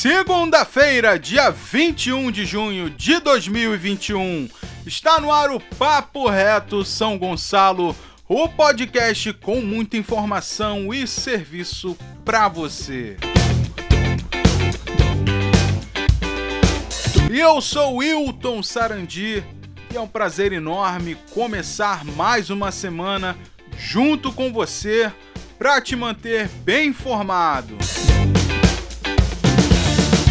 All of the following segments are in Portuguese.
Segunda-feira, dia 21 de junho de 2021. Está no ar o Papo Reto São Gonçalo, o podcast com muita informação e serviço para você. E eu sou Wilton Sarandi e é um prazer enorme começar mais uma semana junto com você para te manter bem informado.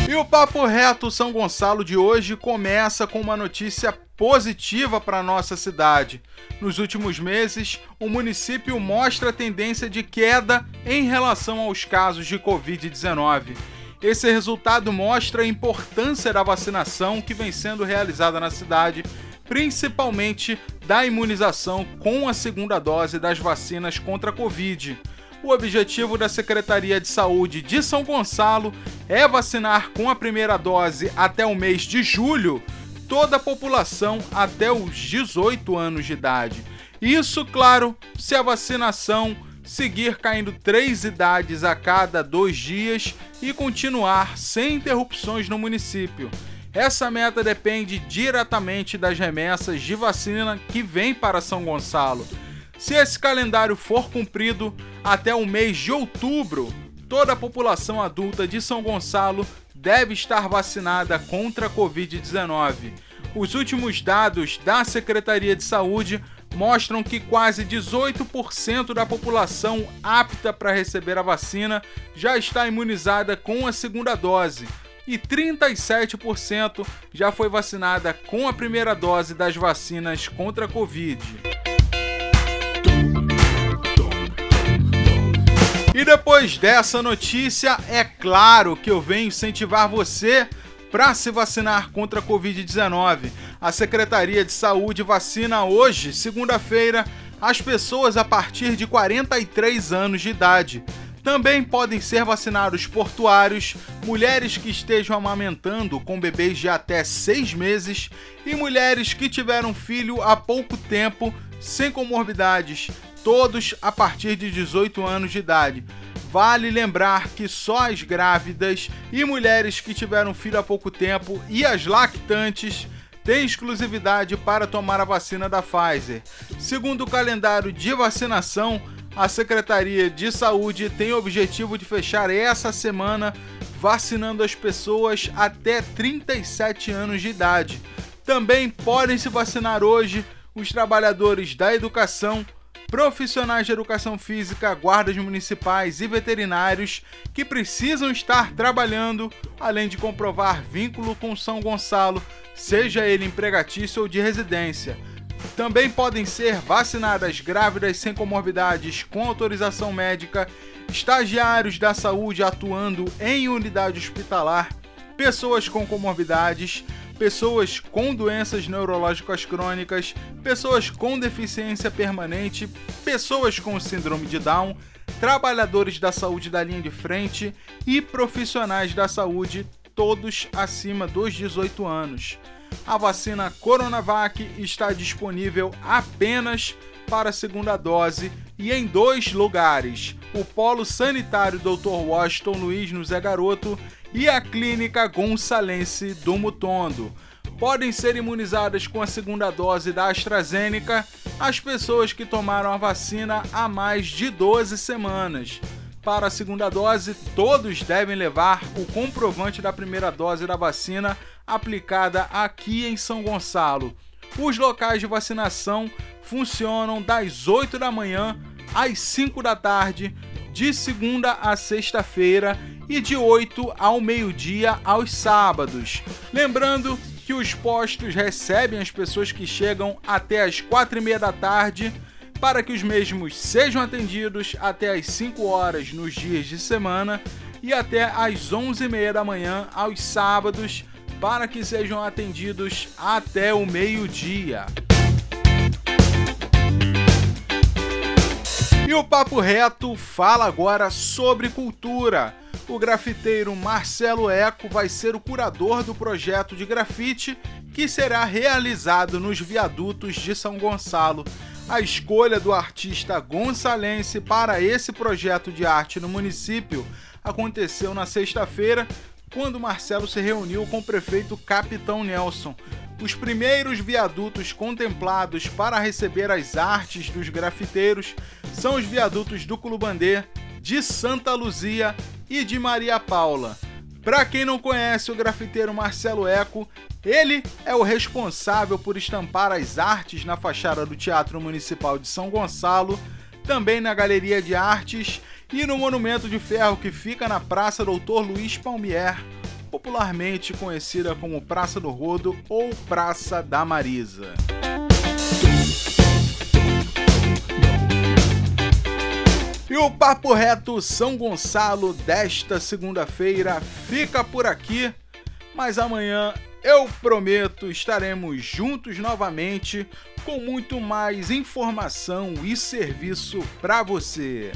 E o Papo Reto São Gonçalo de hoje começa com uma notícia positiva para nossa cidade. Nos últimos meses, o município mostra tendência de queda em relação aos casos de Covid-19. Esse resultado mostra a importância da vacinação que vem sendo realizada na cidade, principalmente da imunização com a segunda dose das vacinas contra a Covid. O objetivo da Secretaria de Saúde de São Gonçalo é vacinar com a primeira dose até o mês de julho toda a população até os 18 anos de idade. Isso, claro, se a vacinação seguir caindo três idades a cada dois dias e continuar sem interrupções no município. Essa meta depende diretamente das remessas de vacina que vem para São Gonçalo. Se esse calendário for cumprido até o mês de outubro, toda a população adulta de São Gonçalo deve estar vacinada contra a Covid-19. Os últimos dados da Secretaria de Saúde mostram que quase 18% da população apta para receber a vacina já está imunizada com a segunda dose e 37% já foi vacinada com a primeira dose das vacinas contra a Covid. Depois dessa notícia, é claro que eu venho incentivar você para se vacinar contra a Covid-19. A Secretaria de Saúde vacina hoje, segunda-feira, as pessoas a partir de 43 anos de idade. Também podem ser vacinados portuários, mulheres que estejam amamentando com bebês de até 6 meses e mulheres que tiveram filho há pouco tempo sem comorbidades, todos a partir de 18 anos de idade. Vale lembrar que só as grávidas e mulheres que tiveram filho há pouco tempo e as lactantes têm exclusividade para tomar a vacina da Pfizer. Segundo o calendário de vacinação, a Secretaria de Saúde tem o objetivo de fechar essa semana vacinando as pessoas até 37 anos de idade. Também podem se vacinar hoje os trabalhadores da educação, profissionais de educação física, guardas municipais e veterinários que precisam estar trabalhando, além de comprovar vínculo com São Gonçalo, seja ele empregatício ou de residência. Também podem ser vacinadas grávidas sem comorbidades com autorização médica, estagiários da saúde atuando em unidade hospitalar, pessoas com comorbidades, pessoas com doenças neurológicas crônicas, pessoas com deficiência permanente, pessoas com síndrome de Down, trabalhadores da saúde da linha de frente e profissionais da saúde, todos acima dos 18 anos. A vacina Coronavac está disponível apenas para a segunda dose e em dois lugares: o Polo Sanitário Dr. Washington Luiz no Zé Garoto e a Clínica Gonçalense do Mutondo. Podem ser imunizadas com a segunda dose da AstraZeneca as pessoas que tomaram a vacina há mais de 12 semanas. Para a segunda dose, todos devem levar o comprovante da primeira dose da vacina aplicada aqui em São Gonçalo. Os locais de vacinação funcionam das 8 da manhã às 5 da tarde, de segunda a sexta-feira e de 8 ao meio-dia aos sábados. Lembrando que os postos recebem as pessoas que chegam até as 4 e meia da tarde para que os mesmos sejam atendidos até as 5 horas nos dias de semana e até às 11 e meia da manhã aos sábados para que sejam atendidos até o meio-dia. E o Papo Reto fala agora sobre cultura. O grafiteiro Marcelo Eco vai ser o curador do projeto de grafite que será realizado nos viadutos de São Gonçalo. A escolha do artista gonçalense para esse projeto de arte no município aconteceu na sexta-feira, quando Marcelo se reuniu com o prefeito Capitão Nelson. Os primeiros viadutos contemplados para receber as artes dos grafiteiros são os viadutos do Culubandê, de Santa Luzia e de Maria Paula. Para quem não conhece o grafiteiro Marcelo Eco, ele é o responsável por estampar as artes na fachada do Teatro Municipal de São Gonçalo, também na Galeria de Artes e no Monumento de Ferro que fica na Praça Doutor Luiz Palmier, popularmente conhecida como Praça do Rodo ou Praça da Marisa. O Papo Reto São Gonçalo desta segunda-feira fica por aqui, mas amanhã eu prometo estaremos juntos novamente com muito mais informação e serviço para você.